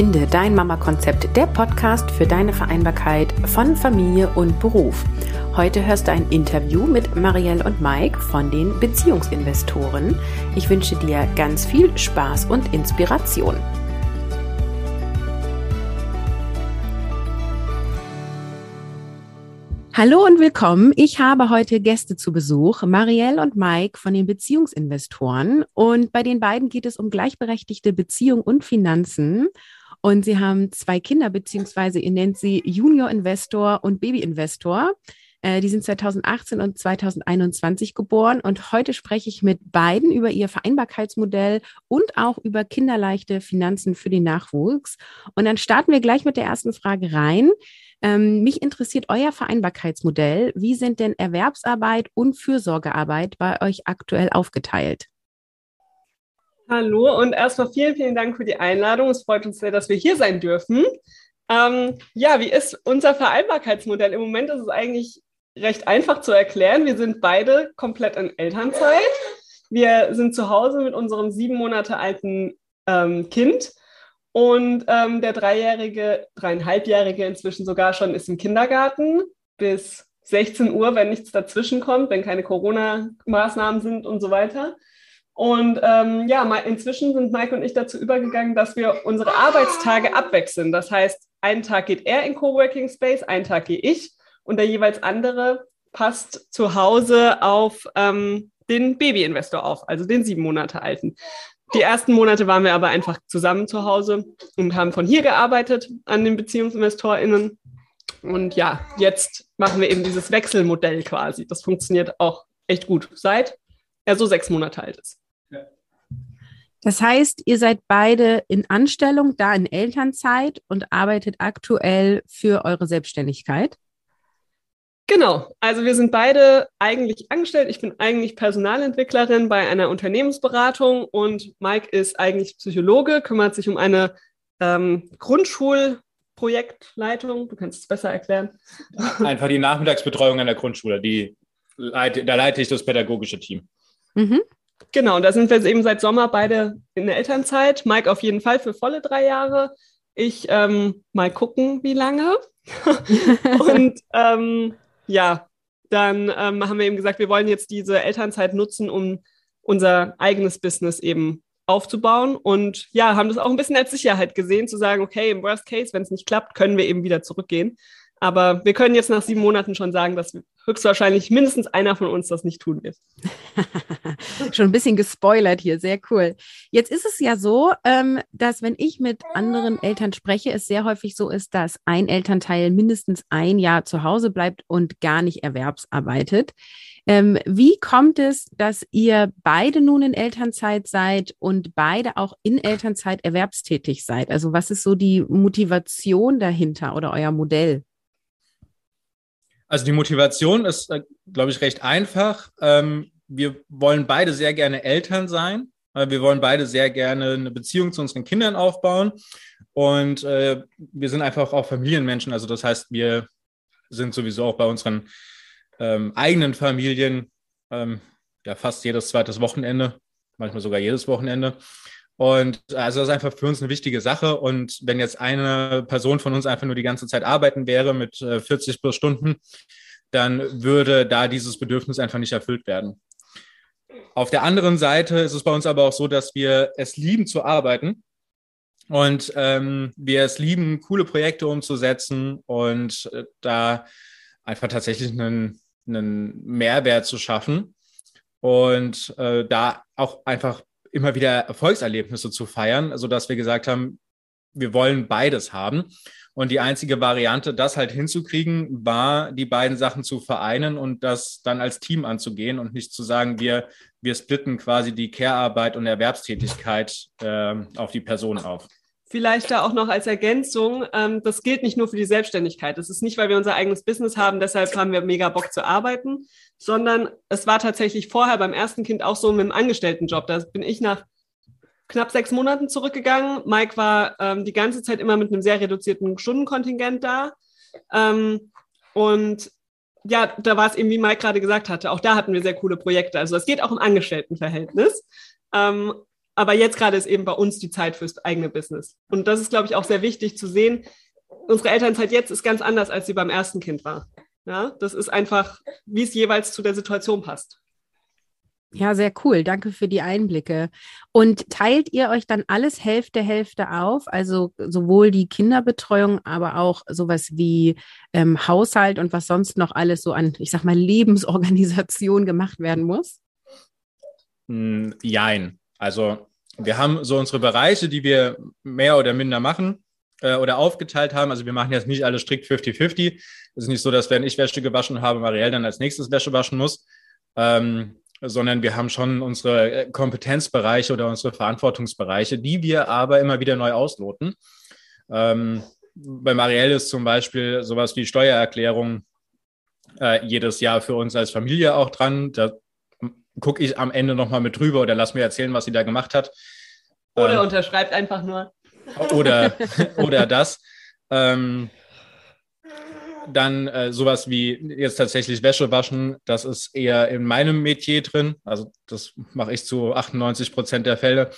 Finde dein Mama-Konzept, der Podcast für deine Vereinbarkeit von Familie und Beruf. Heute hörst du ein Interview mit Marielle und Mike von den Beziehungsinvestoren. Ich wünsche dir ganz viel Spaß und Inspiration. Hallo und willkommen. Ich habe heute Gäste zu Besuch, Marielle und Mike von den Beziehungsinvestoren. Und bei den beiden geht es um gleichberechtigte Beziehung und Finanzen. Und sie haben zwei Kinder, beziehungsweise ihr nennt sie Junior Investor und Baby Investor. Äh, die sind 2018 und 2021 geboren. Und heute spreche ich mit beiden über ihr Vereinbarkeitsmodell und auch über kinderleichte Finanzen für den Nachwuchs. Und dann starten wir gleich mit der ersten Frage rein. Ähm, mich interessiert euer Vereinbarkeitsmodell. Wie sind denn Erwerbsarbeit und Fürsorgearbeit bei euch aktuell aufgeteilt? Hallo und erstmal vielen, vielen Dank für die Einladung. Es freut uns sehr, dass wir hier sein dürfen. Ähm, ja, wie ist unser Vereinbarkeitsmodell? Im Moment ist es eigentlich recht einfach zu erklären. Wir sind beide komplett in Elternzeit. Wir sind zu Hause mit unserem sieben Monate alten ähm, Kind und ähm, der dreijährige, dreieinhalbjährige inzwischen sogar schon ist im Kindergarten bis 16 Uhr, wenn nichts dazwischen kommt, wenn keine Corona-Maßnahmen sind und so weiter. Und ähm, ja, inzwischen sind Mike und ich dazu übergegangen, dass wir unsere Arbeitstage abwechseln. Das heißt, einen Tag geht er in Coworking Space, einen Tag gehe ich und der jeweils andere passt zu Hause auf ähm, den Babyinvestor auf, also den sieben Monate alten. Die ersten Monate waren wir aber einfach zusammen zu Hause und haben von hier gearbeitet an den BeziehungsinvestorInnen. Und ja, jetzt machen wir eben dieses Wechselmodell quasi. Das funktioniert auch echt gut, seit er so sechs Monate alt ist. Das heißt, ihr seid beide in Anstellung, da in Elternzeit und arbeitet aktuell für eure Selbstständigkeit? Genau, also wir sind beide eigentlich angestellt. Ich bin eigentlich Personalentwicklerin bei einer Unternehmensberatung und Mike ist eigentlich Psychologe, kümmert sich um eine ähm, Grundschulprojektleitung. Du kannst es besser erklären. Einfach die Nachmittagsbetreuung an der Grundschule. Die da leite ich das pädagogische Team. Mhm. Genau, da sind wir eben seit Sommer beide in der Elternzeit. Mike auf jeden Fall für volle drei Jahre. Ich ähm, mal gucken, wie lange. und ähm, ja, dann ähm, haben wir eben gesagt, wir wollen jetzt diese Elternzeit nutzen, um unser eigenes Business eben aufzubauen und ja, haben das auch ein bisschen als Sicherheit gesehen, zu sagen, okay, im Worst Case, wenn es nicht klappt, können wir eben wieder zurückgehen. Aber wir können jetzt nach sieben Monaten schon sagen, dass höchstwahrscheinlich mindestens einer von uns das nicht tun wird. schon ein bisschen gespoilert hier, sehr cool. Jetzt ist es ja so, ähm, dass wenn ich mit anderen Eltern spreche, es sehr häufig so ist, dass ein Elternteil mindestens ein Jahr zu Hause bleibt und gar nicht erwerbsarbeitet. Ähm, wie kommt es, dass ihr beide nun in Elternzeit seid und beide auch in Elternzeit erwerbstätig seid? Also was ist so die Motivation dahinter oder euer Modell? Also die Motivation ist, äh, glaube ich, recht einfach. Ähm, wir wollen beide sehr gerne Eltern sein. Wir wollen beide sehr gerne eine Beziehung zu unseren Kindern aufbauen. Und äh, wir sind einfach auch Familienmenschen. Also das heißt, wir sind sowieso auch bei unseren ähm, eigenen Familien ähm, ja fast jedes zweites Wochenende, manchmal sogar jedes Wochenende. Und also das ist einfach für uns eine wichtige Sache. Und wenn jetzt eine Person von uns einfach nur die ganze Zeit arbeiten wäre mit 40 äh, Stunden, dann würde da dieses Bedürfnis einfach nicht erfüllt werden. Auf der anderen Seite ist es bei uns aber auch so, dass wir es lieben zu arbeiten und ähm, wir es lieben, coole Projekte umzusetzen und äh, da einfach tatsächlich einen, einen Mehrwert zu schaffen und äh, da auch einfach immer wieder Erfolgserlebnisse zu feiern, sodass wir gesagt haben, wir wollen beides haben. Und die einzige Variante, das halt hinzukriegen, war, die beiden Sachen zu vereinen und das dann als Team anzugehen und nicht zu sagen, wir, wir splitten quasi die Care-Arbeit und Erwerbstätigkeit äh, auf die Person auf. Vielleicht da auch noch als Ergänzung, ähm, das gilt nicht nur für die Selbstständigkeit. Es ist nicht, weil wir unser eigenes Business haben, deshalb haben wir mega Bock zu arbeiten, sondern es war tatsächlich vorher beim ersten Kind auch so mit dem Angestelltenjob. Da bin ich nach knapp sechs Monaten zurückgegangen. Mike war ähm, die ganze Zeit immer mit einem sehr reduzierten Stundenkontingent da. Ähm, und ja, da war es eben, wie Mike gerade gesagt hatte, auch da hatten wir sehr coole Projekte. Also es geht auch im Angestelltenverhältnis. Ähm, aber jetzt gerade ist eben bei uns die Zeit fürs eigene Business. Und das ist, glaube ich, auch sehr wichtig zu sehen. Unsere Elternzeit jetzt ist ganz anders, als sie beim ersten Kind war. Ja, das ist einfach, wie es jeweils zu der Situation passt. Ja, sehr cool. Danke für die Einblicke. Und teilt ihr euch dann alles Hälfte, Hälfte auf? Also sowohl die Kinderbetreuung, aber auch sowas wie ähm, Haushalt und was sonst noch alles so an, ich sag mal, Lebensorganisation gemacht werden muss? Mm, jein. Also wir haben so unsere Bereiche, die wir mehr oder minder machen äh, oder aufgeteilt haben. Also wir machen jetzt nicht alle strikt 50-50. Es ist nicht so, dass wenn ich Wäsche gewaschen habe, Marielle dann als nächstes Wäsche waschen muss. Ähm, sondern wir haben schon unsere äh, Kompetenzbereiche oder unsere Verantwortungsbereiche, die wir aber immer wieder neu ausloten. Ähm, bei Marielle ist zum Beispiel sowas wie Steuererklärung äh, jedes Jahr für uns als Familie auch dran. Da gucke ich am Ende nochmal mit drüber oder lass mir erzählen, was sie da gemacht hat. Oder ähm, unterschreibt einfach nur. Oder, oder das. Ähm, dann äh, sowas wie jetzt tatsächlich Wäsche waschen, das ist eher in meinem Metier drin. Also das mache ich zu 98 Prozent der Fälle.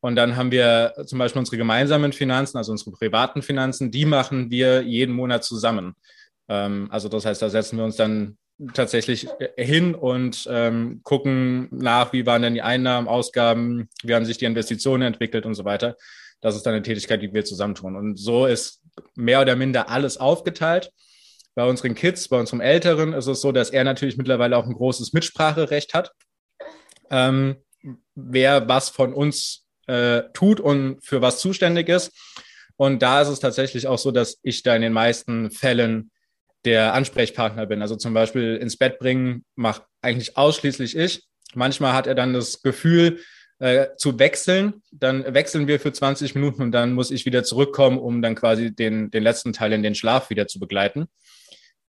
Und dann haben wir zum Beispiel unsere gemeinsamen Finanzen, also unsere privaten Finanzen, die machen wir jeden Monat zusammen. Ähm, also das heißt, da setzen wir uns dann tatsächlich hin und ähm, gucken nach, wie waren denn die Einnahmen, Ausgaben, wie haben sich die Investitionen entwickelt und so weiter. Das ist dann eine Tätigkeit, die wir zusammentun. Und so ist mehr oder minder alles aufgeteilt. Bei unseren Kids, bei unserem Älteren ist es so, dass er natürlich mittlerweile auch ein großes Mitspracherecht hat, ähm, wer was von uns äh, tut und für was zuständig ist. Und da ist es tatsächlich auch so, dass ich da in den meisten Fällen der Ansprechpartner bin. Also zum Beispiel ins Bett bringen mache eigentlich ausschließlich ich. Manchmal hat er dann das Gefühl, äh, zu wechseln. Dann wechseln wir für 20 Minuten und dann muss ich wieder zurückkommen, um dann quasi den, den letzten Teil in den Schlaf wieder zu begleiten.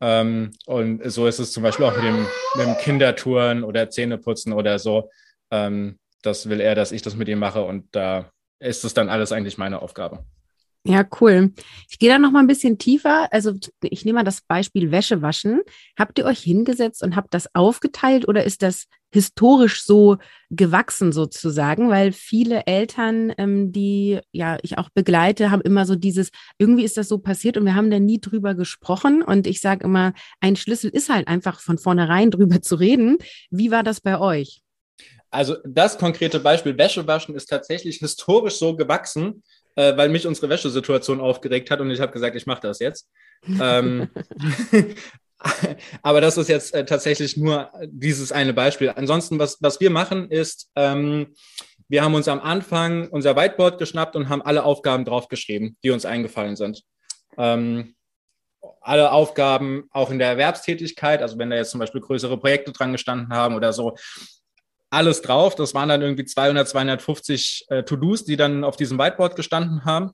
Ähm, und so ist es zum Beispiel auch mit dem, mit dem Kindertouren oder Zähneputzen oder so. Ähm, das will er, dass ich das mit ihm mache und da ist es dann alles eigentlich meine Aufgabe. Ja, cool. Ich gehe da noch mal ein bisschen tiefer. Also ich nehme mal das Beispiel Wäsche waschen. Habt ihr euch hingesetzt und habt das aufgeteilt oder ist das historisch so gewachsen sozusagen? Weil viele Eltern, ähm, die ja ich auch begleite, haben immer so dieses, irgendwie ist das so passiert und wir haben da nie drüber gesprochen. Und ich sage immer, ein Schlüssel ist halt einfach von vornherein drüber zu reden. Wie war das bei euch? Also das konkrete Beispiel Wäsche waschen ist tatsächlich historisch so gewachsen, äh, weil mich unsere Wäschesituation aufgeregt hat und ich habe gesagt, ich mache das jetzt. ähm, aber das ist jetzt äh, tatsächlich nur dieses eine Beispiel. Ansonsten, was, was wir machen, ist, ähm, wir haben uns am Anfang unser Whiteboard geschnappt und haben alle Aufgaben draufgeschrieben, die uns eingefallen sind. Ähm, alle Aufgaben auch in der Erwerbstätigkeit, also wenn da jetzt zum Beispiel größere Projekte dran gestanden haben oder so, alles drauf. Das waren dann irgendwie 200, 250 äh, To-Dos, die dann auf diesem Whiteboard gestanden haben.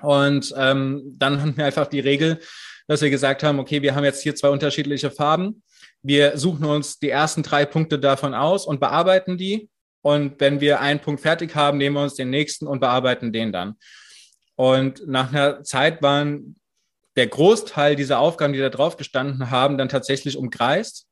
Und ähm, dann hatten wir einfach die Regel, dass wir gesagt haben, okay, wir haben jetzt hier zwei unterschiedliche Farben. Wir suchen uns die ersten drei Punkte davon aus und bearbeiten die. Und wenn wir einen Punkt fertig haben, nehmen wir uns den nächsten und bearbeiten den dann. Und nach einer Zeit waren der Großteil dieser Aufgaben, die da drauf gestanden haben, dann tatsächlich umkreist.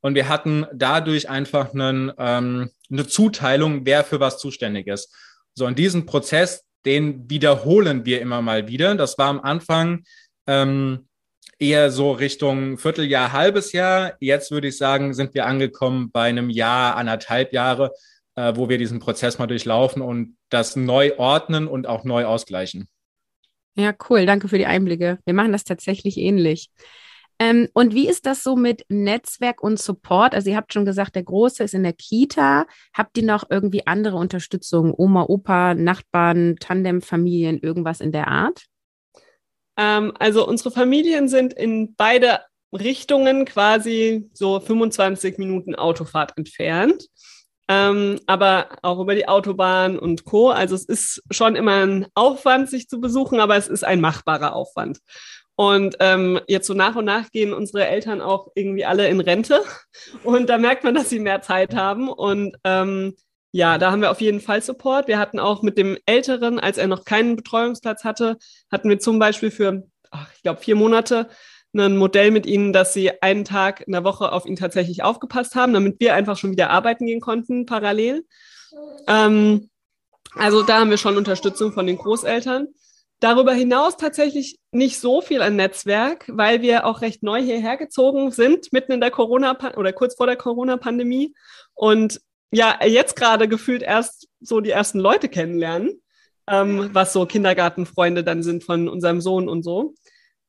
Und wir hatten dadurch einfach einen, ähm, eine Zuteilung, wer für was zuständig ist. So, und diesen Prozess, den wiederholen wir immer mal wieder. Das war am Anfang ähm, eher so Richtung Vierteljahr, halbes Jahr. Jetzt würde ich sagen, sind wir angekommen bei einem Jahr, anderthalb Jahre, äh, wo wir diesen Prozess mal durchlaufen und das neu ordnen und auch neu ausgleichen. Ja, cool. Danke für die Einblicke. Wir machen das tatsächlich ähnlich. Ähm, und wie ist das so mit Netzwerk und Support? Also ihr habt schon gesagt, der Große ist in der Kita. Habt ihr noch irgendwie andere Unterstützung? Oma, Opa, Nachbarn, Tandemfamilien, irgendwas in der Art? Ähm, also unsere Familien sind in beide Richtungen quasi so 25 Minuten Autofahrt entfernt. Ähm, aber auch über die Autobahn und Co. Also es ist schon immer ein Aufwand, sich zu besuchen, aber es ist ein machbarer Aufwand. Und ähm, jetzt so nach und nach gehen unsere Eltern auch irgendwie alle in Rente. Und da merkt man, dass sie mehr Zeit haben. Und ähm, ja, da haben wir auf jeden Fall Support. Wir hatten auch mit dem Älteren, als er noch keinen Betreuungsplatz hatte, hatten wir zum Beispiel für, ach, ich glaube, vier Monate ein Modell mit ihnen, dass sie einen Tag in der Woche auf ihn tatsächlich aufgepasst haben, damit wir einfach schon wieder arbeiten gehen konnten parallel. Ähm, Also da haben wir schon Unterstützung von den Großeltern. Darüber hinaus tatsächlich nicht so viel ein Netzwerk, weil wir auch recht neu hierher gezogen sind, mitten in der Corona- oder kurz vor der Corona-Pandemie. Und ja, jetzt gerade gefühlt erst so die ersten Leute kennenlernen, ähm, was so Kindergartenfreunde dann sind von unserem Sohn und so.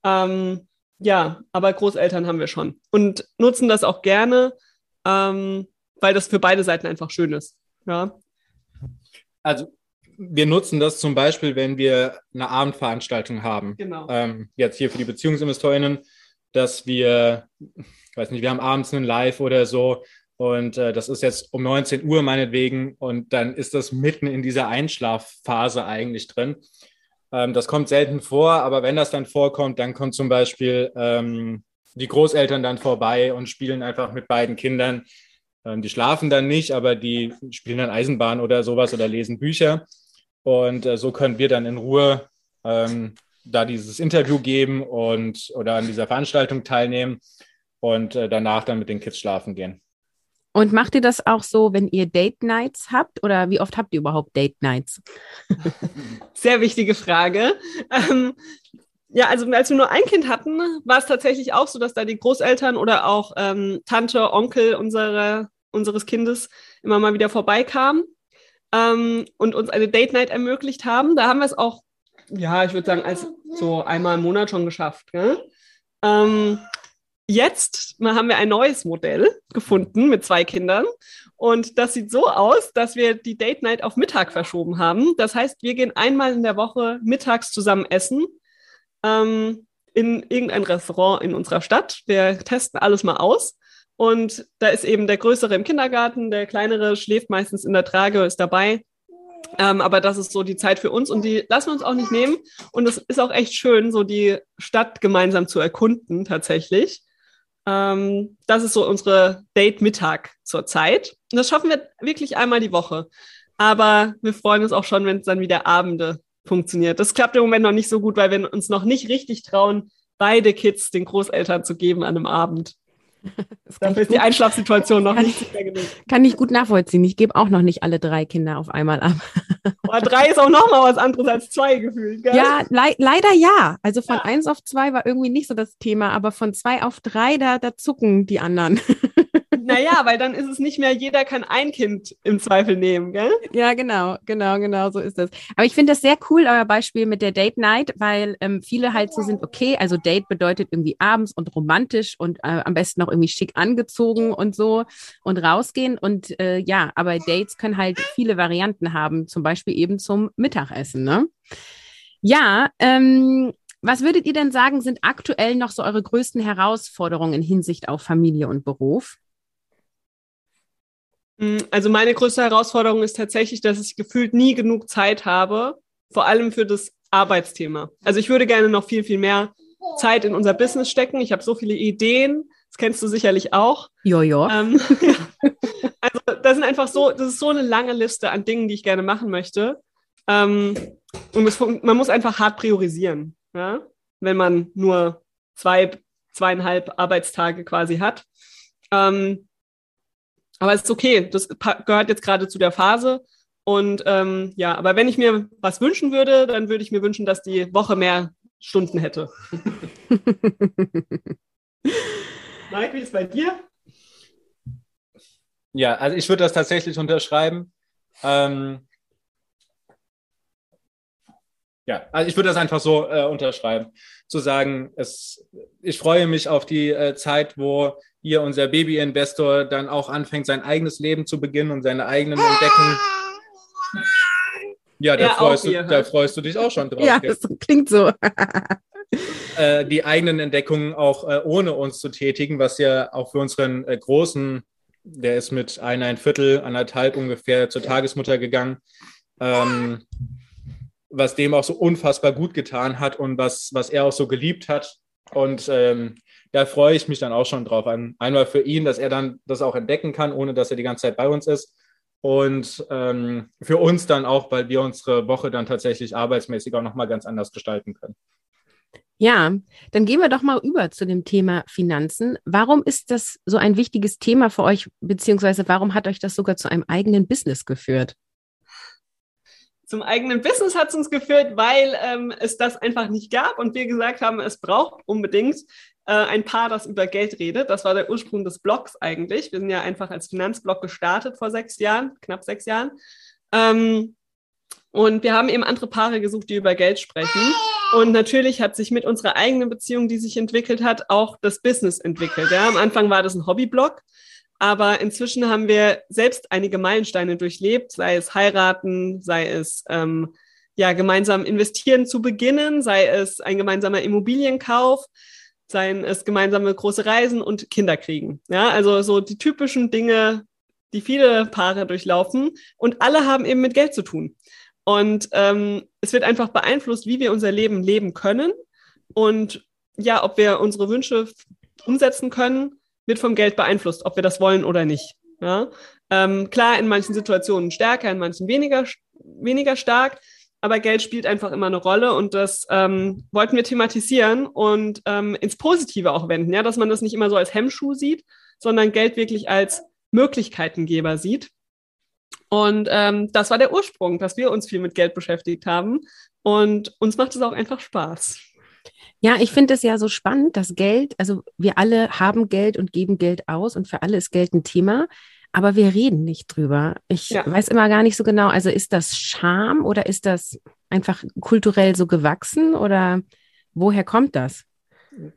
Ähm, ja, aber Großeltern haben wir schon und nutzen das auch gerne, ähm, weil das für beide Seiten einfach schön ist. Ja. Also wir nutzen das zum Beispiel, wenn wir eine Abendveranstaltung haben. Genau. Ähm, jetzt hier für die BeziehungsinvestorInnen, dass wir, ich weiß nicht, wir haben abends einen Live oder so und äh, das ist jetzt um 19 Uhr meinetwegen und dann ist das mitten in dieser Einschlafphase eigentlich drin. Ähm, das kommt selten vor, aber wenn das dann vorkommt, dann kommt zum Beispiel ähm, die Großeltern dann vorbei und spielen einfach mit beiden Kindern. Ähm, die schlafen dann nicht, aber die spielen dann Eisenbahn oder sowas oder lesen Bücher. Und äh, so können wir dann in Ruhe ähm, da dieses Interview geben und oder an dieser Veranstaltung teilnehmen und äh, danach dann mit den Kids schlafen gehen. Und macht ihr das auch so, wenn ihr Date Nights habt oder wie oft habt ihr überhaupt Date Nights? Sehr wichtige Frage. Ähm, ja, also als wir nur ein Kind hatten, war es tatsächlich auch so, dass da die Großeltern oder auch ähm, Tante, Onkel unsere, unseres Kindes immer mal wieder vorbeikamen ähm, und uns eine Date Night ermöglicht haben. Da haben wir es auch, ja, ich würde sagen, als so einmal im Monat schon geschafft. Ähm, jetzt haben wir ein neues Modell gefunden mit zwei Kindern. Und das sieht so aus, dass wir die Date Night auf Mittag verschoben haben. Das heißt, wir gehen einmal in der Woche mittags zusammen essen ähm, in irgendein Restaurant in unserer Stadt. Wir testen alles mal aus. Und da ist eben der Größere im Kindergarten, der Kleinere schläft meistens in der Trage, ist dabei. Ähm, aber das ist so die Zeit für uns und die lassen wir uns auch nicht nehmen. Und es ist auch echt schön, so die Stadt gemeinsam zu erkunden, tatsächlich. Ähm, das ist so unsere Date-Mittag zur Zeit. Und das schaffen wir wirklich einmal die Woche. Aber wir freuen uns auch schon, wenn es dann wieder Abende funktioniert. Das klappt im Moment noch nicht so gut, weil wir uns noch nicht richtig trauen, beide Kids den Großeltern zu geben an einem Abend. Dafür ist die Einschlafsituation noch nicht sicher genug. Kann ich gut nachvollziehen. Ich gebe auch noch nicht alle drei Kinder auf einmal ab. Boah, drei ist auch noch mal was anderes als zwei gefühlt. Gell? Ja, le leider ja. Also von ja. eins auf zwei war irgendwie nicht so das Thema, aber von zwei auf drei, da, da zucken die anderen. Naja, weil dann ist es nicht mehr, jeder kann ein Kind im Zweifel nehmen, gell? Ja, genau, genau, genau, so ist das. Aber ich finde das sehr cool, euer Beispiel mit der Date Night, weil ähm, viele halt so sind, okay, also Date bedeutet irgendwie abends und romantisch und äh, am besten noch irgendwie schick angezogen und so und rausgehen. Und äh, ja, aber Dates können halt viele Varianten haben, zum Beispiel eben zum Mittagessen, ne? Ja, ähm, was würdet ihr denn sagen, sind aktuell noch so eure größten Herausforderungen in Hinsicht auf Familie und Beruf? Mm, also meine größte Herausforderung ist tatsächlich, dass ich gefühlt nie genug Zeit habe, vor allem für das Arbeitsthema. Also ich würde gerne noch viel, viel mehr Zeit in unser Business stecken. Ich habe so viele Ideen, das kennst du sicherlich auch. Jojo. Ähm, ja. Also das sind einfach so, das ist so eine lange Liste an Dingen, die ich gerne machen möchte. Ähm, und es, man muss einfach hart priorisieren, ja? wenn man nur zwei, zweieinhalb Arbeitstage quasi hat. Ähm, aber es ist okay, das gehört jetzt gerade zu der Phase. Und ähm, ja, aber wenn ich mir was wünschen würde, dann würde ich mir wünschen, dass die Woche mehr Stunden hätte. Mike, wie ist es bei dir? Ja, also ich würde das tatsächlich unterschreiben. Ähm, ja, also ich würde das einfach so äh, unterschreiben, zu sagen, es, ich freue mich auf die äh, Zeit, wo hier unser Baby-Investor dann auch anfängt, sein eigenes Leben zu beginnen und seine eigenen Entdeckungen. Ja, da, ja, freust, du, da freust du dich auch schon drauf. Ja, das klingt so. äh, die eigenen Entdeckungen auch äh, ohne uns zu tätigen, was ja auch für unseren äh, Großen, der ist mit ein Viertel, anderthalb ungefähr zur Tagesmutter gegangen, ähm, was dem auch so unfassbar gut getan hat und was, was er auch so geliebt hat. Und ähm, da freue ich mich dann auch schon drauf. Einmal für ihn, dass er dann das auch entdecken kann, ohne dass er die ganze Zeit bei uns ist. Und ähm, für uns dann auch, weil wir unsere Woche dann tatsächlich arbeitsmäßig auch nochmal ganz anders gestalten können. Ja, dann gehen wir doch mal über zu dem Thema Finanzen. Warum ist das so ein wichtiges Thema für euch, beziehungsweise warum hat euch das sogar zu einem eigenen Business geführt? zum eigenen Business hat es uns geführt, weil ähm, es das einfach nicht gab und wir gesagt haben, es braucht unbedingt äh, ein Paar, das über Geld redet. Das war der Ursprung des Blogs eigentlich. Wir sind ja einfach als Finanzblog gestartet vor sechs Jahren, knapp sechs Jahren. Ähm, und wir haben eben andere Paare gesucht, die über Geld sprechen. Und natürlich hat sich mit unserer eigenen Beziehung, die sich entwickelt hat, auch das Business entwickelt. Ja, am Anfang war das ein Hobbyblog, aber inzwischen haben wir selbst einige Meilensteine durchlebt, sei es heiraten, sei es ähm, ja gemeinsam investieren zu beginnen, sei es ein gemeinsamer Immobilienkauf, seien es gemeinsame große Reisen und Kinder kriegen. Ja, also so die typischen Dinge, die viele Paare durchlaufen und alle haben eben mit Geld zu tun. Und ähm, es wird einfach beeinflusst, wie wir unser Leben leben können und ja, ob wir unsere Wünsche umsetzen können, wird vom Geld beeinflusst, ob wir das wollen oder nicht. Ja? Ähm, klar, in manchen Situationen stärker, in manchen weniger, weniger stark, aber Geld spielt einfach immer eine Rolle und das ähm, wollten wir thematisieren und ähm, ins Positive auch wenden, ja, dass man das nicht immer so als Hemmschuh sieht, sondern Geld wirklich als Möglichkeitengeber sieht. Und ähm, das war der Ursprung, dass wir uns viel mit Geld beschäftigt haben. Und uns macht es auch einfach Spaß. Ja, ich finde es ja so spannend, dass Geld, also wir alle haben Geld und geben Geld aus und für alle ist Geld ein Thema, aber wir reden nicht drüber. Ich ja. weiß immer gar nicht so genau, also ist das Scham oder ist das einfach kulturell so gewachsen oder woher kommt das?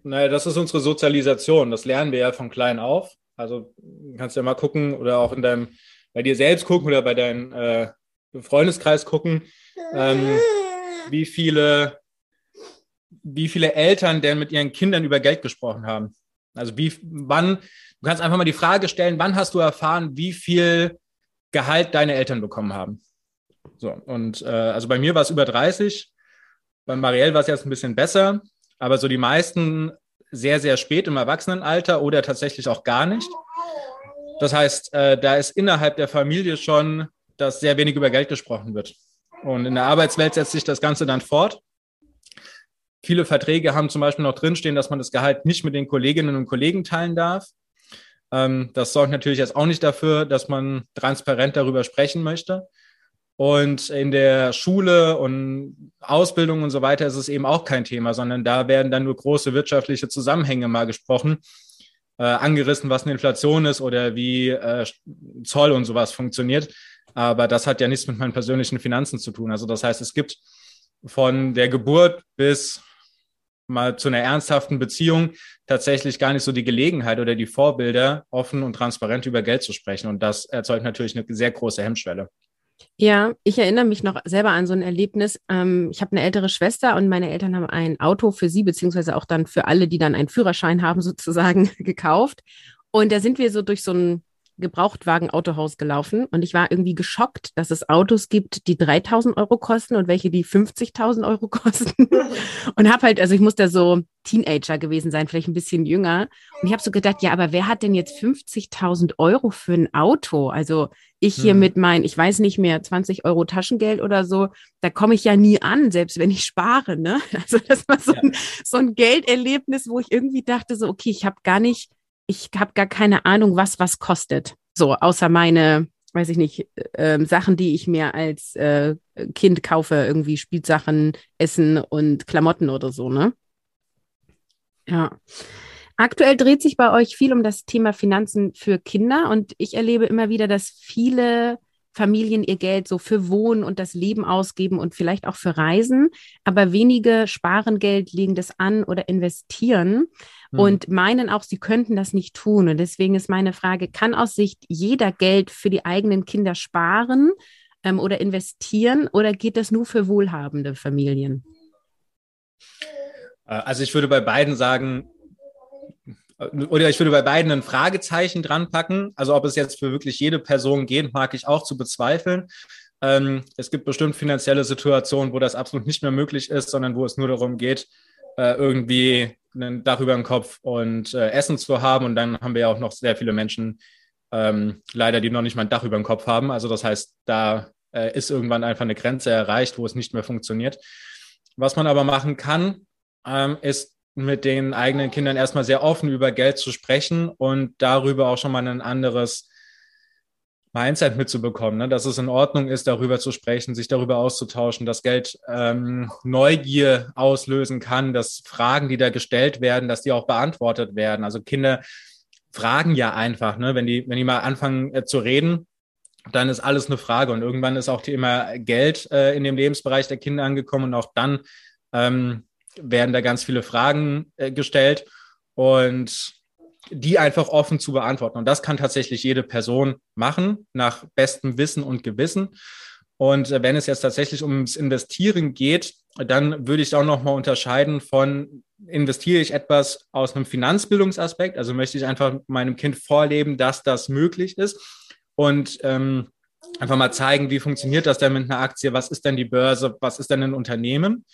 Naja, das ist unsere Sozialisation. Das lernen wir ja von klein auf. Also kannst du ja mal gucken oder auch in deinem, bei dir selbst gucken oder bei deinem äh, Freundeskreis gucken, ähm, wie viele, wie viele Eltern denn mit ihren Kindern über Geld gesprochen haben. Also wie, wann, du kannst einfach mal die Frage stellen, wann hast du erfahren, wie viel Gehalt deine Eltern bekommen haben? So, und äh, also bei mir war es über 30, bei Marielle war es jetzt ein bisschen besser, aber so die meisten sehr, sehr spät im Erwachsenenalter oder tatsächlich auch gar nicht. Das heißt, äh, da ist innerhalb der Familie schon, dass sehr wenig über Geld gesprochen wird. Und in der Arbeitswelt setzt sich das Ganze dann fort. Viele Verträge haben zum Beispiel noch drinstehen, dass man das Gehalt nicht mit den Kolleginnen und Kollegen teilen darf. Ähm, das sorgt natürlich jetzt auch nicht dafür, dass man transparent darüber sprechen möchte. Und in der Schule und Ausbildung und so weiter ist es eben auch kein Thema, sondern da werden dann nur große wirtschaftliche Zusammenhänge mal gesprochen, äh, angerissen, was eine Inflation ist oder wie äh, Zoll und sowas funktioniert. Aber das hat ja nichts mit meinen persönlichen Finanzen zu tun. Also das heißt, es gibt von der Geburt bis mal zu einer ernsthaften Beziehung tatsächlich gar nicht so die Gelegenheit oder die Vorbilder, offen und transparent über Geld zu sprechen. Und das erzeugt natürlich eine sehr große Hemmschwelle. Ja, ich erinnere mich noch selber an so ein Erlebnis. Ähm, ich habe eine ältere Schwester und meine Eltern haben ein Auto für sie, beziehungsweise auch dann für alle, die dann einen Führerschein haben, sozusagen gekauft. Und da sind wir so durch so ein Gebrauchtwagen-Autohaus gelaufen und ich war irgendwie geschockt, dass es Autos gibt, die 3000 Euro kosten und welche, die 50.000 Euro kosten. und habe halt, also ich muss da so Teenager gewesen sein, vielleicht ein bisschen jünger. Und ich habe so gedacht, ja, aber wer hat denn jetzt 50.000 Euro für ein Auto? Also ich hier hm. mit meinen, ich weiß nicht mehr, 20 Euro Taschengeld oder so, da komme ich ja nie an, selbst wenn ich spare. Ne? Also das war so, ja. ein, so ein Gelderlebnis, wo ich irgendwie dachte, so, okay, ich habe gar nicht ich habe gar keine Ahnung, was was kostet. So, außer meine, weiß ich nicht, äh, Sachen, die ich mir als äh, Kind kaufe, irgendwie Spielsachen, Essen und Klamotten oder so, ne? Ja. Aktuell dreht sich bei euch viel um das Thema Finanzen für Kinder und ich erlebe immer wieder, dass viele Familien ihr Geld so für Wohnen und das Leben ausgeben und vielleicht auch für Reisen, aber wenige sparen Geld, legen das an oder investieren hm. und meinen auch, sie könnten das nicht tun. Und deswegen ist meine Frage, kann aus Sicht jeder Geld für die eigenen Kinder sparen ähm, oder investieren oder geht das nur für wohlhabende Familien? Äh, also ich würde bei beiden sagen, oder ich würde bei beiden ein Fragezeichen dran packen. Also ob es jetzt für wirklich jede Person geht, mag ich auch zu bezweifeln. Ähm, es gibt bestimmt finanzielle Situationen, wo das absolut nicht mehr möglich ist, sondern wo es nur darum geht, äh, irgendwie ein Dach über dem Kopf und äh, Essen zu haben. Und dann haben wir ja auch noch sehr viele Menschen, ähm, leider, die noch nicht mal ein Dach über dem Kopf haben. Also das heißt, da äh, ist irgendwann einfach eine Grenze erreicht, wo es nicht mehr funktioniert. Was man aber machen kann, ähm, ist mit den eigenen Kindern erstmal sehr offen über Geld zu sprechen und darüber auch schon mal ein anderes Mindset mitzubekommen, ne? dass es in Ordnung ist, darüber zu sprechen, sich darüber auszutauschen, dass Geld ähm, Neugier auslösen kann, dass Fragen, die da gestellt werden, dass die auch beantwortet werden. Also Kinder fragen ja einfach, ne? wenn die, wenn die mal anfangen äh, zu reden, dann ist alles eine Frage und irgendwann ist auch Thema Geld äh, in dem Lebensbereich der Kinder angekommen und auch dann ähm, werden da ganz viele Fragen äh, gestellt und die einfach offen zu beantworten. Und das kann tatsächlich jede Person machen, nach bestem Wissen und Gewissen. Und äh, wenn es jetzt tatsächlich ums Investieren geht, dann würde ich auch nochmal unterscheiden von, investiere ich etwas aus einem Finanzbildungsaspekt, also möchte ich einfach meinem Kind vorleben, dass das möglich ist und ähm, einfach mal zeigen, wie funktioniert das denn mit einer Aktie, was ist denn die Börse, was ist denn ein Unternehmen.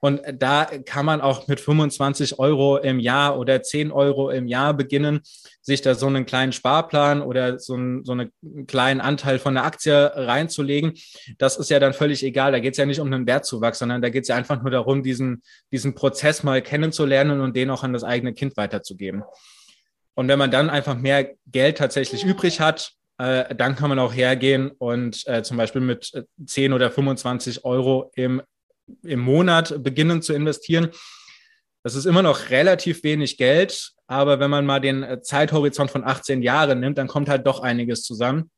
Und da kann man auch mit 25 Euro im Jahr oder 10 Euro im Jahr beginnen, sich da so einen kleinen Sparplan oder so, ein, so einen kleinen Anteil von der Aktie reinzulegen. Das ist ja dann völlig egal. Da geht es ja nicht um einen Wertzuwachs, sondern da geht es ja einfach nur darum, diesen, diesen Prozess mal kennenzulernen und den auch an das eigene Kind weiterzugeben. Und wenn man dann einfach mehr Geld tatsächlich übrig hat, äh, dann kann man auch hergehen und äh, zum Beispiel mit 10 oder 25 Euro im im Monat beginnen zu investieren. Das ist immer noch relativ wenig Geld, aber wenn man mal den äh, Zeithorizont von 18 Jahren nimmt, dann kommt halt doch einiges zusammen.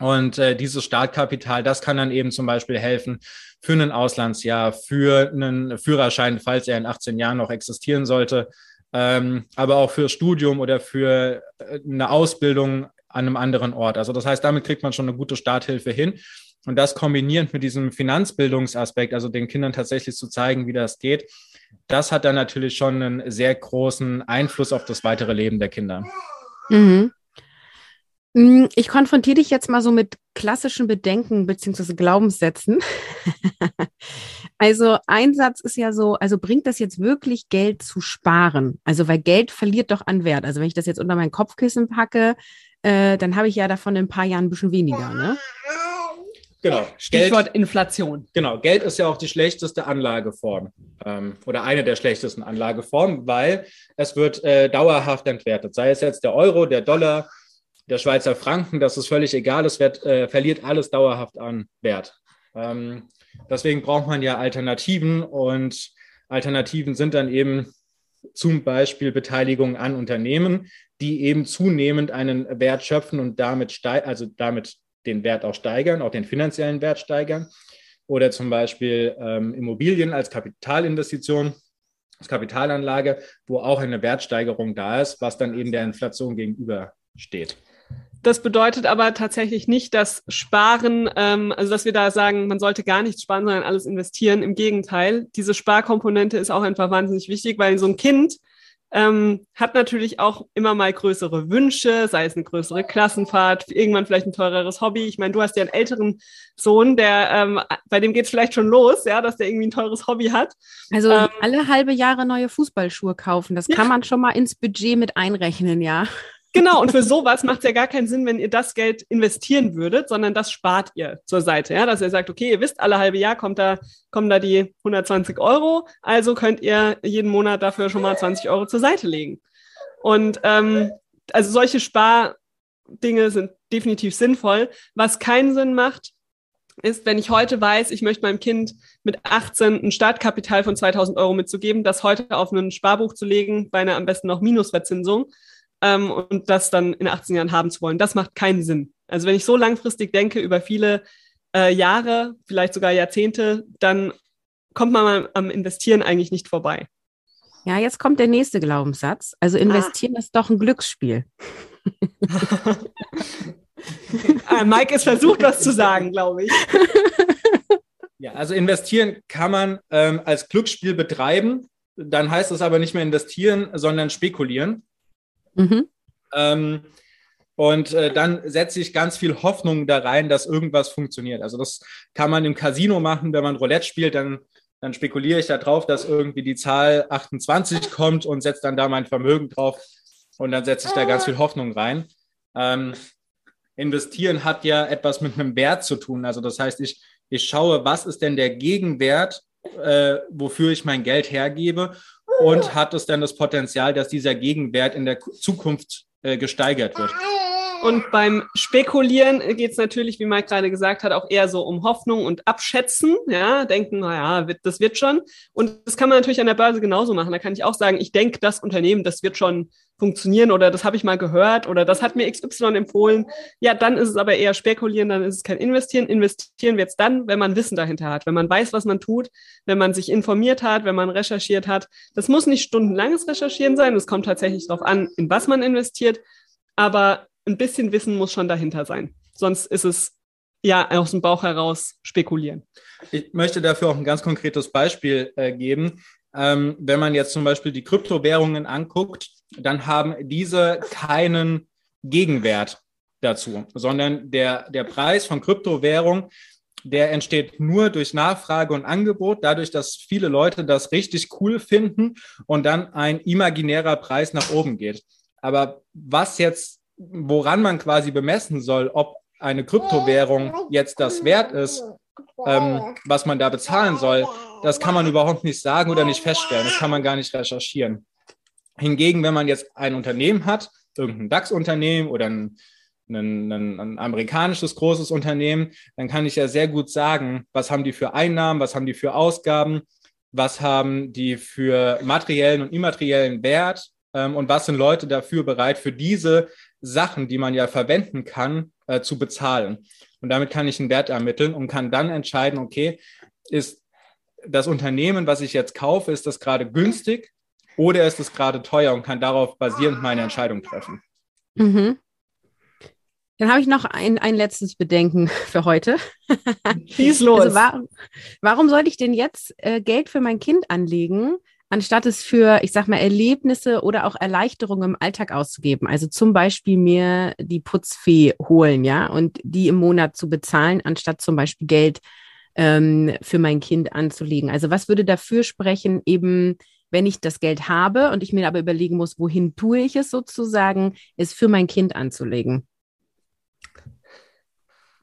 Und äh, dieses Startkapital, das kann dann eben zum Beispiel helfen für ein Auslandsjahr, für einen Führerschein, falls er in 18 Jahren noch existieren sollte, ähm, aber auch für Studium oder für äh, eine Ausbildung an einem anderen Ort. Also das heißt, damit kriegt man schon eine gute Starthilfe hin. Und das kombinierend mit diesem Finanzbildungsaspekt, also den Kindern tatsächlich zu zeigen, wie das geht, das hat dann natürlich schon einen sehr großen Einfluss auf das weitere Leben der Kinder. Mhm. Mm, ich konfrontiere dich jetzt mal so mit klassischen Bedenken bzw. Glaubenssätzen. also ein Satz ist ja so, also bringt das jetzt wirklich Geld zu sparen? Also weil Geld verliert doch an Wert. Also wenn ich das jetzt unter mein Kopfkissen packe, äh, dann habe ich ja davon in ein paar Jahren ein bisschen weniger. Ne? Genau. Stichwort Geld, Inflation. Genau. Geld ist ja auch die schlechteste Anlageform ähm, oder eine der schlechtesten Anlageformen, weil es wird äh, dauerhaft entwertet. Sei es jetzt der Euro, der Dollar, der Schweizer Franken, das ist völlig egal. Es wird, äh, verliert alles dauerhaft an Wert. Ähm, deswegen braucht man ja Alternativen und Alternativen sind dann eben zum Beispiel Beteiligung an Unternehmen, die eben zunehmend einen Wert schöpfen und damit, also damit den Wert auch steigern, auch den finanziellen Wert steigern. Oder zum Beispiel ähm, Immobilien als Kapitalinvestition, als Kapitalanlage, wo auch eine Wertsteigerung da ist, was dann eben der Inflation gegenübersteht. Das bedeutet aber tatsächlich nicht, dass Sparen, ähm, also dass wir da sagen, man sollte gar nichts sparen, sondern alles investieren. Im Gegenteil, diese Sparkomponente ist auch einfach wahnsinnig wichtig, weil so ein Kind ähm, hat natürlich auch immer mal größere Wünsche, sei es eine größere Klassenfahrt, irgendwann vielleicht ein teureres Hobby. Ich meine, du hast ja einen älteren Sohn, der ähm, bei dem geht es vielleicht schon los, ja, dass der irgendwie ein teures Hobby hat. Also ähm, alle halbe Jahre neue Fußballschuhe kaufen, das ja. kann man schon mal ins Budget mit einrechnen, ja. Genau, und für sowas macht es ja gar keinen Sinn, wenn ihr das Geld investieren würdet, sondern das spart ihr zur Seite. Ja? Dass ihr sagt, okay, ihr wisst, alle halbe Jahr kommt da, kommen da die 120 Euro, also könnt ihr jeden Monat dafür schon mal 20 Euro zur Seite legen. Und ähm, also solche Spardinge sind definitiv sinnvoll. Was keinen Sinn macht, ist, wenn ich heute weiß, ich möchte meinem Kind mit 18 ein Startkapital von 2000 Euro mitzugeben, das heute auf ein Sparbuch zu legen, bei einer am besten noch Minusverzinsung ähm, und das dann in 18 Jahren haben zu wollen. Das macht keinen Sinn. Also wenn ich so langfristig denke über viele äh, Jahre, vielleicht sogar Jahrzehnte, dann kommt man am Investieren eigentlich nicht vorbei. Ja, jetzt kommt der nächste Glaubenssatz. Also investieren ah. ist doch ein Glücksspiel. ah, Mike ist versucht, was zu sagen, glaube ich. Ja, also investieren kann man ähm, als Glücksspiel betreiben. Dann heißt es aber nicht mehr investieren, sondern spekulieren. Mhm. Ähm, und äh, dann setze ich ganz viel Hoffnung da rein, dass irgendwas funktioniert. Also das kann man im Casino machen, wenn man Roulette spielt, dann, dann spekuliere ich darauf, dass irgendwie die Zahl 28 kommt und setze dann da mein Vermögen drauf und dann setze ich da ganz viel Hoffnung rein. Ähm, investieren hat ja etwas mit einem Wert zu tun. Also das heißt, ich, ich schaue, was ist denn der Gegenwert, äh, wofür ich mein Geld hergebe und hat es denn das Potenzial, dass dieser Gegenwert in der Zukunft äh, gesteigert wird. Und beim Spekulieren geht es natürlich, wie Mike gerade gesagt hat, auch eher so um Hoffnung und Abschätzen. Ja, denken, naja, das wird schon. Und das kann man natürlich an der Börse genauso machen. Da kann ich auch sagen, ich denke, das Unternehmen, das wird schon funktionieren oder das habe ich mal gehört oder das hat mir XY empfohlen. Ja, dann ist es aber eher spekulieren, dann ist es kein Investieren. Investieren wird es dann, wenn man Wissen dahinter hat, wenn man weiß, was man tut, wenn man sich informiert hat, wenn man recherchiert hat. Das muss nicht stundenlanges Recherchieren sein, es kommt tatsächlich darauf an, in was man investiert, aber ein bisschen Wissen muss schon dahinter sein. Sonst ist es ja aus dem Bauch heraus spekulieren. Ich möchte dafür auch ein ganz konkretes Beispiel äh, geben. Ähm, wenn man jetzt zum Beispiel die Kryptowährungen anguckt, dann haben diese keinen Gegenwert dazu, sondern der, der Preis von Kryptowährung, der entsteht nur durch Nachfrage und Angebot, dadurch, dass viele Leute das richtig cool finden und dann ein imaginärer Preis nach oben geht. Aber was jetzt, woran man quasi bemessen soll, ob eine Kryptowährung jetzt das wert ist, ähm, was man da bezahlen soll, das kann man überhaupt nicht sagen oder nicht feststellen. Das kann man gar nicht recherchieren. Hingegen, wenn man jetzt ein Unternehmen hat, irgendein DAX-Unternehmen oder ein, ein, ein, ein, amerikanisches großes Unternehmen, dann kann ich ja sehr gut sagen, was haben die für Einnahmen, was haben die für Ausgaben, was haben die für materiellen und immateriellen Wert und was sind Leute dafür bereit, für diese Sachen, die man ja verwenden kann, äh, zu bezahlen. Und damit kann ich einen Wert ermitteln und kann dann entscheiden, okay, ist das Unternehmen, was ich jetzt kaufe, ist das gerade günstig oder ist es gerade teuer und kann darauf basierend meine Entscheidung treffen. Mhm. Dann habe ich noch ein, ein letztes Bedenken für heute. Schieß los. Also warum, warum sollte ich denn jetzt äh, Geld für mein Kind anlegen, anstatt es für, ich sag mal, Erlebnisse oder auch Erleichterungen im Alltag auszugeben? Also zum Beispiel mir die Putzfee holen, ja, und die im Monat zu bezahlen, anstatt zum Beispiel Geld ähm, für mein Kind anzulegen. Also was würde dafür sprechen, eben wenn ich das Geld habe und ich mir aber überlegen muss, wohin tue ich es sozusagen, es für mein Kind anzulegen?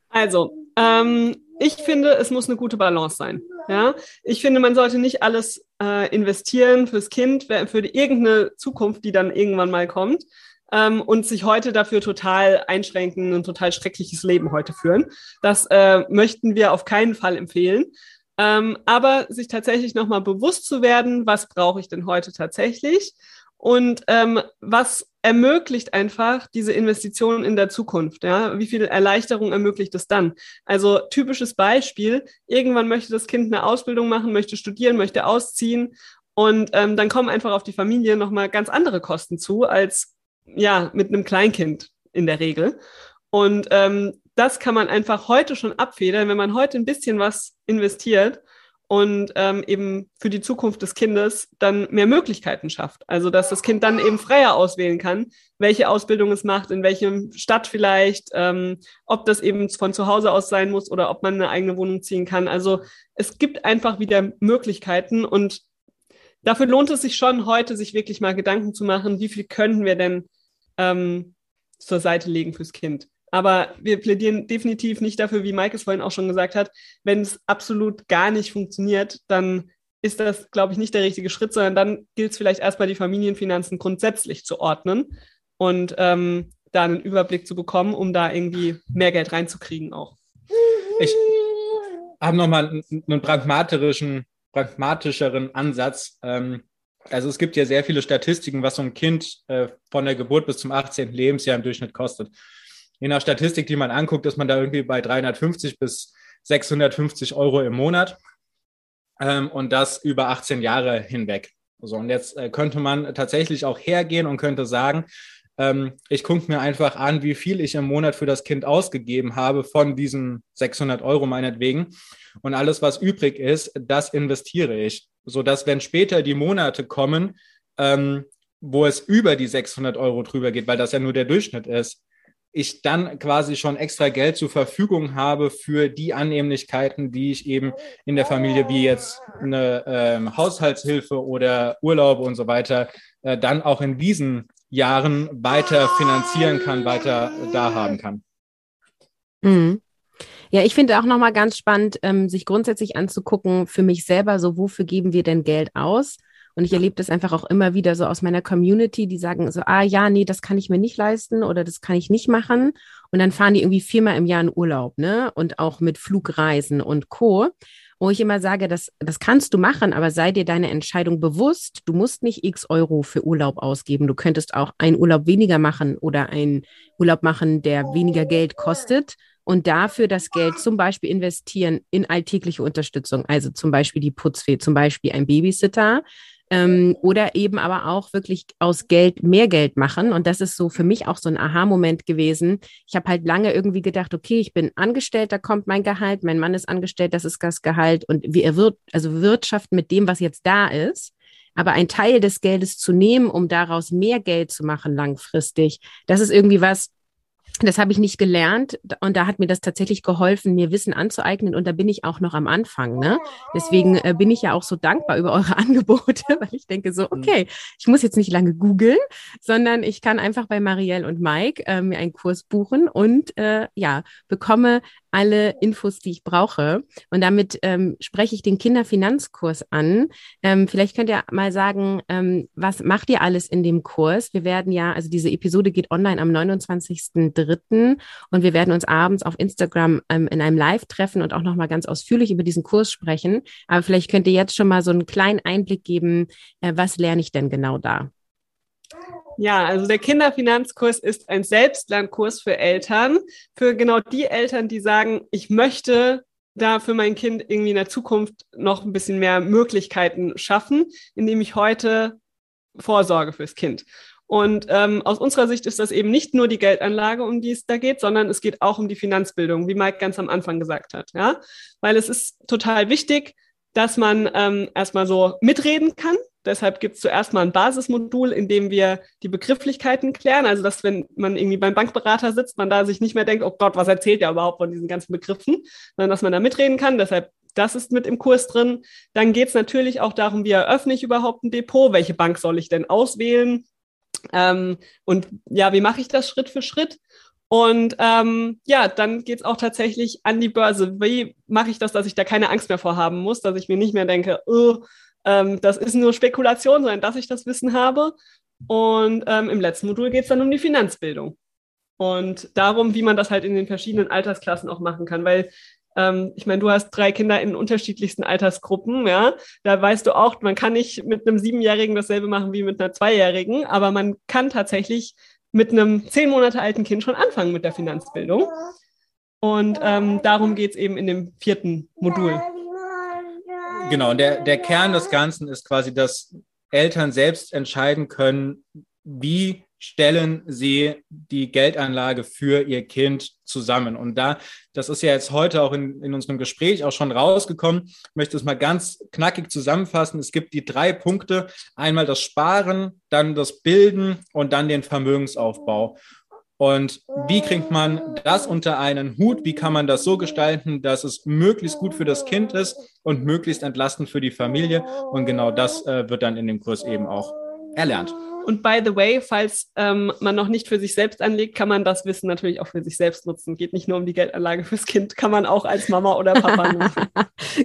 Also, ähm, ich finde, es muss eine gute Balance sein. Ja, ich finde, man sollte nicht alles äh, investieren fürs Kind, für die, irgendeine Zukunft, die dann irgendwann mal kommt, ähm, und sich heute dafür total einschränken und total schreckliches Leben heute führen. Das äh, möchten wir auf keinen Fall empfehlen. Ähm, aber sich tatsächlich nochmal bewusst zu werden, was brauche ich denn heute tatsächlich und ähm, was ermöglicht einfach diese Investitionen in der Zukunft. Ja? Wie viel Erleichterung ermöglicht es dann? Also typisches Beispiel, irgendwann möchte das Kind eine Ausbildung machen, möchte studieren, möchte ausziehen und ähm, dann kommen einfach auf die Familie nochmal ganz andere Kosten zu als ja mit einem Kleinkind in der Regel. Und ähm, das kann man einfach heute schon abfedern, wenn man heute ein bisschen was investiert und ähm, eben für die Zukunft des Kindes dann mehr Möglichkeiten schafft. Also dass das Kind dann eben freier auswählen kann, welche Ausbildung es macht, in welchem Stadt vielleicht, ähm, ob das eben von zu Hause aus sein muss oder ob man eine eigene Wohnung ziehen kann. Also es gibt einfach wieder Möglichkeiten und dafür lohnt es sich schon heute, sich wirklich mal Gedanken zu machen, wie viel können wir denn ähm, zur Seite legen fürs Kind. Aber wir plädieren definitiv nicht dafür, wie Mike es vorhin auch schon gesagt hat, wenn es absolut gar nicht funktioniert, dann ist das, glaube ich, nicht der richtige Schritt, sondern dann gilt es vielleicht erstmal, die Familienfinanzen grundsätzlich zu ordnen und ähm, da einen Überblick zu bekommen, um da irgendwie mehr Geld reinzukriegen auch. Ich habe nochmal einen pragmatischen, pragmatischeren Ansatz. Ähm, also es gibt ja sehr viele Statistiken, was so ein Kind äh, von der Geburt bis zum 18. Lebensjahr im Durchschnitt kostet je nach Statistik, die man anguckt, ist man da irgendwie bei 350 bis 650 Euro im Monat ähm, und das über 18 Jahre hinweg. So, und jetzt äh, könnte man tatsächlich auch hergehen und könnte sagen, ähm, ich gucke mir einfach an, wie viel ich im Monat für das Kind ausgegeben habe von diesen 600 Euro meinetwegen. Und alles, was übrig ist, das investiere ich, sodass, wenn später die Monate kommen, ähm, wo es über die 600 Euro drüber geht, weil das ja nur der Durchschnitt ist, ich dann quasi schon extra Geld zur Verfügung habe für die Annehmlichkeiten, die ich eben in der Familie, wie jetzt eine ähm, Haushaltshilfe oder Urlaube und so weiter, äh, dann auch in diesen Jahren weiter finanzieren kann, weiter da haben kann. Mhm. Ja, ich finde auch nochmal ganz spannend, ähm, sich grundsätzlich anzugucken, für mich selber, so wofür geben wir denn Geld aus? Und ich erlebe das einfach auch immer wieder so aus meiner Community, die sagen so, ah ja, nee, das kann ich mir nicht leisten oder das kann ich nicht machen. Und dann fahren die irgendwie viermal im Jahr in Urlaub, ne? Und auch mit Flugreisen und Co wo ich immer sage, das, das kannst du machen, aber sei dir deine Entscheidung bewusst. Du musst nicht x Euro für Urlaub ausgeben. Du könntest auch einen Urlaub weniger machen oder einen Urlaub machen, der weniger Geld kostet und dafür das Geld zum Beispiel investieren in alltägliche Unterstützung, also zum Beispiel die Putzfee, zum Beispiel ein Babysitter, ähm, oder eben aber auch wirklich aus Geld mehr Geld machen. Und das ist so für mich auch so ein Aha-Moment gewesen. Ich habe halt lange irgendwie gedacht, okay, ich bin angestellt, da kommt mein Gehalt, mein Mann ist angestellt, das ist das Gehalt und wir wird also Wirtschaft mit dem, was jetzt da ist. Aber ein Teil des Geldes zu nehmen, um daraus mehr Geld zu machen langfristig, das ist irgendwie was, das habe ich nicht gelernt und da hat mir das tatsächlich geholfen, mir Wissen anzueignen und da bin ich auch noch am Anfang. Ne? Deswegen äh, bin ich ja auch so dankbar über eure Angebote, weil ich denke so, mhm. okay, ich muss jetzt nicht lange googeln, sondern ich kann einfach bei Marielle und Mike äh, mir einen Kurs buchen und äh, ja, bekomme alle Infos, die ich brauche. Und damit ähm, spreche ich den Kinderfinanzkurs an. Ähm, vielleicht könnt ihr mal sagen, ähm, was macht ihr alles in dem Kurs? Wir werden ja, also diese Episode geht online am 29.03. und wir werden uns abends auf Instagram ähm, in einem Live treffen und auch nochmal ganz ausführlich über diesen Kurs sprechen. Aber vielleicht könnt ihr jetzt schon mal so einen kleinen Einblick geben, äh, was lerne ich denn genau da? Ja, also der Kinderfinanzkurs ist ein Selbstlernkurs für Eltern, für genau die Eltern, die sagen, ich möchte da für mein Kind irgendwie in der Zukunft noch ein bisschen mehr Möglichkeiten schaffen, indem ich heute vorsorge fürs Kind. Und ähm, aus unserer Sicht ist das eben nicht nur die Geldanlage, um die es da geht, sondern es geht auch um die Finanzbildung, wie Mike ganz am Anfang gesagt hat. Ja, weil es ist total wichtig, dass man ähm, erstmal so mitreden kann Deshalb gibt es zuerst mal ein Basismodul, in dem wir die Begrifflichkeiten klären. Also, dass wenn man irgendwie beim Bankberater sitzt, man da sich nicht mehr denkt, oh Gott, was erzählt der überhaupt von diesen ganzen Begriffen, sondern dass man da mitreden kann. Deshalb, das ist mit im Kurs drin. Dann geht es natürlich auch darum, wie eröffne ich überhaupt ein Depot? Welche Bank soll ich denn auswählen? Ähm, und ja, wie mache ich das Schritt für Schritt? Und ähm, ja, dann geht es auch tatsächlich an die Börse. Wie mache ich das, dass ich da keine Angst mehr vorhaben muss, dass ich mir nicht mehr denke, oh, ähm, das ist nur Spekulation, sondern dass ich das Wissen habe. Und ähm, im letzten Modul geht es dann um die Finanzbildung und darum, wie man das halt in den verschiedenen Altersklassen auch machen kann, weil ähm, ich meine, du hast drei Kinder in unterschiedlichsten Altersgruppen, ja. Da weißt du auch, man kann nicht mit einem Siebenjährigen dasselbe machen wie mit einer Zweijährigen, aber man kann tatsächlich mit einem zehn Monate alten Kind schon anfangen mit der Finanzbildung. Und ähm, darum geht es eben in dem vierten Modul. Genau, der, der Kern des Ganzen ist quasi, dass Eltern selbst entscheiden können, wie stellen sie die Geldanlage für ihr Kind zusammen. Und da, das ist ja jetzt heute auch in, in unserem Gespräch auch schon rausgekommen, ich möchte es mal ganz knackig zusammenfassen. Es gibt die drei Punkte. Einmal das Sparen, dann das Bilden und dann den Vermögensaufbau. Und wie kriegt man das unter einen Hut? Wie kann man das so gestalten, dass es möglichst gut für das Kind ist und möglichst entlastend für die Familie? Und genau das äh, wird dann in dem Kurs eben auch erlernt. Und by the way, falls ähm, man noch nicht für sich selbst anlegt, kann man das Wissen natürlich auch für sich selbst nutzen. Geht nicht nur um die Geldanlage fürs Kind, kann man auch als Mama oder Papa nutzen.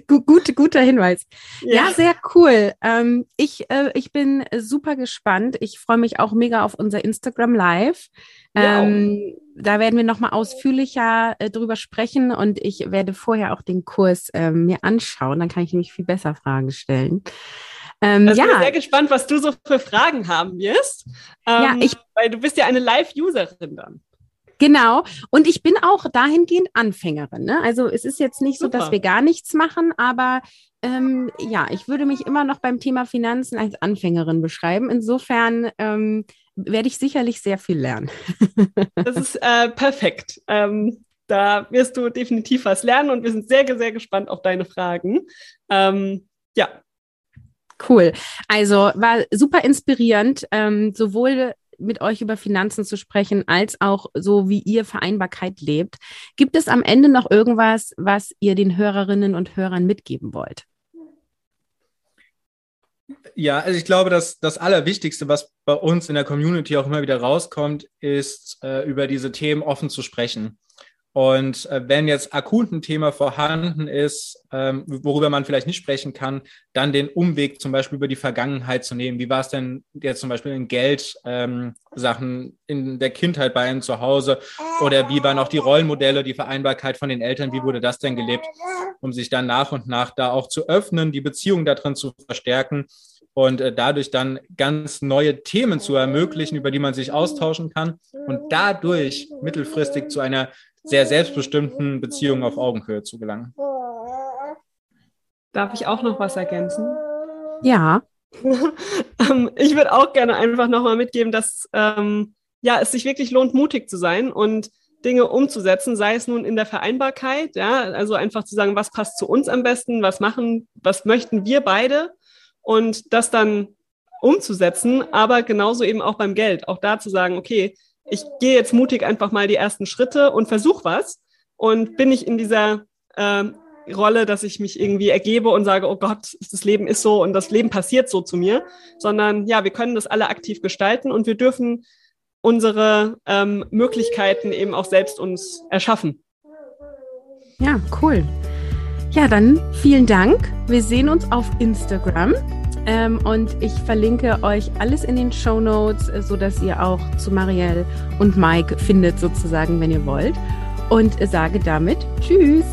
Gut, guter Hinweis. Ja, ja sehr cool. Ähm, ich, äh, ich bin super gespannt. Ich freue mich auch mega auf unser Instagram Live. Ähm, da werden wir nochmal ausführlicher äh, drüber sprechen und ich werde vorher auch den Kurs äh, mir anschauen. Dann kann ich nämlich viel besser Fragen stellen. Ähm, also ja. Ich bin sehr gespannt, was du so für Fragen haben wirst. Ähm, ja, ich, weil du bist ja eine Live-Userin dann. Genau. Und ich bin auch dahingehend Anfängerin. Ne? Also es ist jetzt nicht Super. so, dass wir gar nichts machen, aber ähm, ja, ich würde mich immer noch beim Thema Finanzen als Anfängerin beschreiben. Insofern ähm, werde ich sicherlich sehr viel lernen. das ist äh, perfekt. Ähm, da wirst du definitiv was lernen und wir sind sehr, sehr gespannt auf deine Fragen. Ähm, ja, Cool. Also war super inspirierend, ähm, sowohl mit euch über Finanzen zu sprechen, als auch so, wie ihr Vereinbarkeit lebt. Gibt es am Ende noch irgendwas, was ihr den Hörerinnen und Hörern mitgeben wollt? Ja, also ich glaube, dass das Allerwichtigste, was bei uns in der Community auch immer wieder rauskommt, ist, äh, über diese Themen offen zu sprechen. Und äh, wenn jetzt akut ein Thema vorhanden ist, ähm, worüber man vielleicht nicht sprechen kann, dann den Umweg zum Beispiel über die Vergangenheit zu nehmen. Wie war es denn jetzt zum Beispiel in Geldsachen ähm, in der Kindheit bei einem zu Hause? Oder wie waren auch die Rollenmodelle, die Vereinbarkeit von den Eltern? Wie wurde das denn gelebt? Um sich dann nach und nach da auch zu öffnen, die Beziehung da drin zu verstärken und äh, dadurch dann ganz neue Themen zu ermöglichen, über die man sich austauschen kann und dadurch mittelfristig zu einer sehr selbstbestimmten Beziehungen auf Augenhöhe zu gelangen. Darf ich auch noch was ergänzen? Ja. Ähm, ich würde auch gerne einfach nochmal mitgeben, dass ähm, ja, es sich wirklich lohnt, mutig zu sein und Dinge umzusetzen, sei es nun in der Vereinbarkeit, ja, also einfach zu sagen, was passt zu uns am besten, was machen, was möchten wir beide und das dann umzusetzen, aber genauso eben auch beim Geld, auch da zu sagen, okay, ich gehe jetzt mutig einfach mal die ersten Schritte und versuche was und bin nicht in dieser ähm, Rolle, dass ich mich irgendwie ergebe und sage, oh Gott, das Leben ist so und das Leben passiert so zu mir, sondern ja, wir können das alle aktiv gestalten und wir dürfen unsere ähm, Möglichkeiten eben auch selbst uns erschaffen. Ja, cool. Ja, dann vielen Dank. Wir sehen uns auf Instagram. Ähm, und ich verlinke euch alles in den Show Notes, äh, sodass ihr auch zu Marielle und Mike findet, sozusagen, wenn ihr wollt. Und sage damit Tschüss.